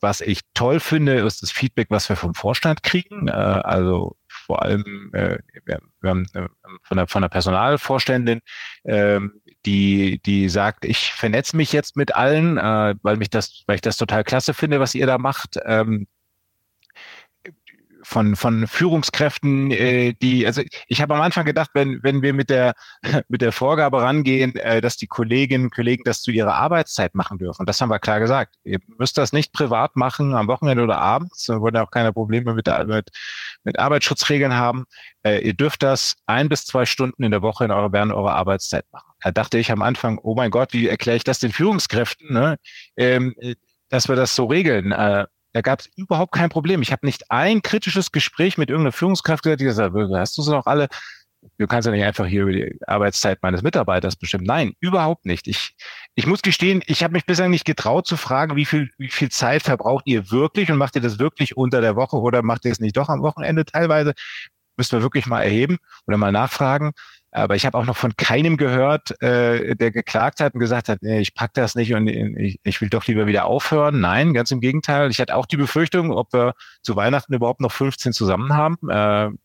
was ich toll finde, ist das Feedback, was wir vom Vorstand kriegen. Äh, also vor allem äh, wir, wir haben äh, von der von der Personalvorständin, äh, die die sagt, ich vernetze mich jetzt mit allen, äh, weil mich das, weil ich das total klasse finde, was ihr da macht. Ähm, von, von Führungskräften, äh, die, also ich habe am Anfang gedacht, wenn, wenn wir mit der, mit der Vorgabe rangehen, äh, dass die Kolleginnen und Kollegen das zu ihrer Arbeitszeit machen dürfen. Das haben wir klar gesagt. Ihr müsst das nicht privat machen, am Wochenende oder abends. Wir wollen auch keine Probleme mit, der, mit, mit Arbeitsschutzregeln haben. Äh, ihr dürft das ein bis zwei Stunden in der Woche in eurer, während eurer Arbeitszeit machen. Da dachte ich am Anfang, oh mein Gott, wie erkläre ich das den Führungskräften, ne? ähm, dass wir das so regeln. Äh, da gab es überhaupt kein Problem. Ich habe nicht ein kritisches Gespräch mit irgendeiner Führungskraft gehört, die gesagt hat, hast du sie noch alle? Du kannst ja nicht einfach hier über die Arbeitszeit meines Mitarbeiters bestimmen. Nein, überhaupt nicht. Ich, ich muss gestehen, ich habe mich bislang nicht getraut zu fragen, wie viel, wie viel Zeit verbraucht ihr wirklich und macht ihr das wirklich unter der Woche oder macht ihr es nicht doch am Wochenende teilweise? Müssen wir wirklich mal erheben oder mal nachfragen. Aber ich habe auch noch von keinem gehört, äh, der geklagt hat und gesagt hat, nee, ich pack das nicht und ich, ich will doch lieber wieder aufhören. Nein, ganz im Gegenteil. Ich hatte auch die Befürchtung, ob wir zu Weihnachten überhaupt noch 15 zusammen haben. Äh,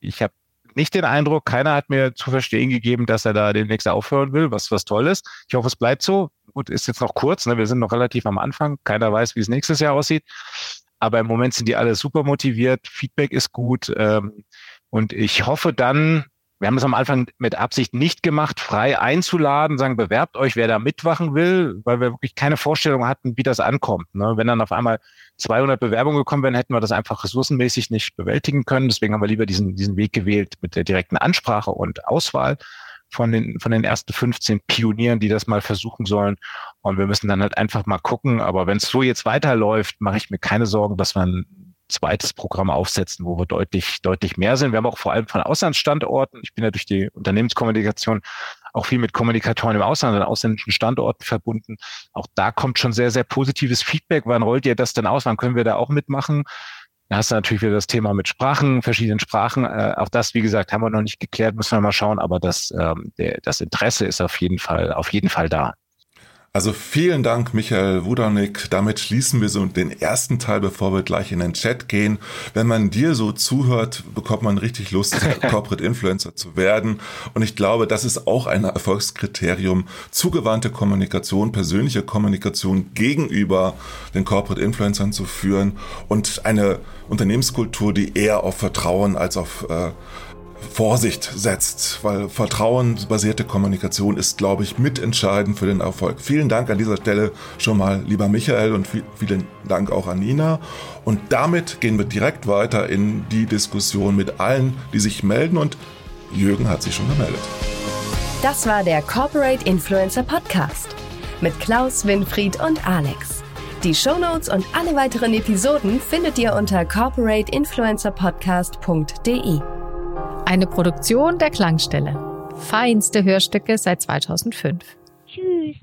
ich habe nicht den Eindruck, keiner hat mir zu verstehen gegeben, dass er da demnächst aufhören will, was was toll ist. Ich hoffe, es bleibt so. Gut, ist jetzt noch kurz, ne? wir sind noch relativ am Anfang. Keiner weiß, wie es nächstes Jahr aussieht. Aber im Moment sind die alle super motiviert. Feedback ist gut. Ähm, und ich hoffe dann, wir haben es am Anfang mit Absicht nicht gemacht, frei einzuladen, sagen, bewerbt euch, wer da mitmachen will, weil wir wirklich keine Vorstellung hatten, wie das ankommt. Ne? Wenn dann auf einmal 200 Bewerbungen gekommen wären, hätten wir das einfach ressourcenmäßig nicht bewältigen können. Deswegen haben wir lieber diesen, diesen Weg gewählt mit der direkten Ansprache und Auswahl von den, von den ersten 15 Pionieren, die das mal versuchen sollen. Und wir müssen dann halt einfach mal gucken. Aber wenn es so jetzt weiterläuft, mache ich mir keine Sorgen, dass man zweites Programm aufsetzen, wo wir deutlich, deutlich mehr sind. Wir haben auch vor allem von Auslandsstandorten, ich bin ja durch die Unternehmenskommunikation auch viel mit Kommunikatoren im Ausland, an ausländischen Standorten verbunden. Auch da kommt schon sehr, sehr positives Feedback. Wann rollt ihr das denn aus? Wann können wir da auch mitmachen? Da hast du natürlich wieder das Thema mit Sprachen, verschiedenen Sprachen. Äh, auch das, wie gesagt, haben wir noch nicht geklärt, müssen wir mal schauen. Aber das, ähm, der, das Interesse ist auf jeden Fall, auf jeden Fall da. Also vielen Dank, Michael Wudanik. Damit schließen wir so den ersten Teil, bevor wir gleich in den Chat gehen. Wenn man dir so zuhört, bekommt man richtig Lust, Corporate Influencer zu werden. Und ich glaube, das ist auch ein Erfolgskriterium. Zugewandte Kommunikation, persönliche Kommunikation gegenüber den Corporate Influencern zu führen und eine Unternehmenskultur, die eher auf Vertrauen als auf äh, Vorsicht setzt, weil vertrauensbasierte Kommunikation ist, glaube ich, mitentscheidend für den Erfolg. Vielen Dank an dieser Stelle schon mal, lieber Michael, und vielen Dank auch an Nina. Und damit gehen wir direkt weiter in die Diskussion mit allen, die sich melden. Und Jürgen hat sich schon gemeldet. Das war der Corporate Influencer Podcast mit Klaus, Winfried und Alex. Die Shownotes und alle weiteren Episoden findet ihr unter corporateinfluencerpodcast.de. Eine Produktion der Klangstelle. Feinste Hörstücke seit 2005. Tschüss.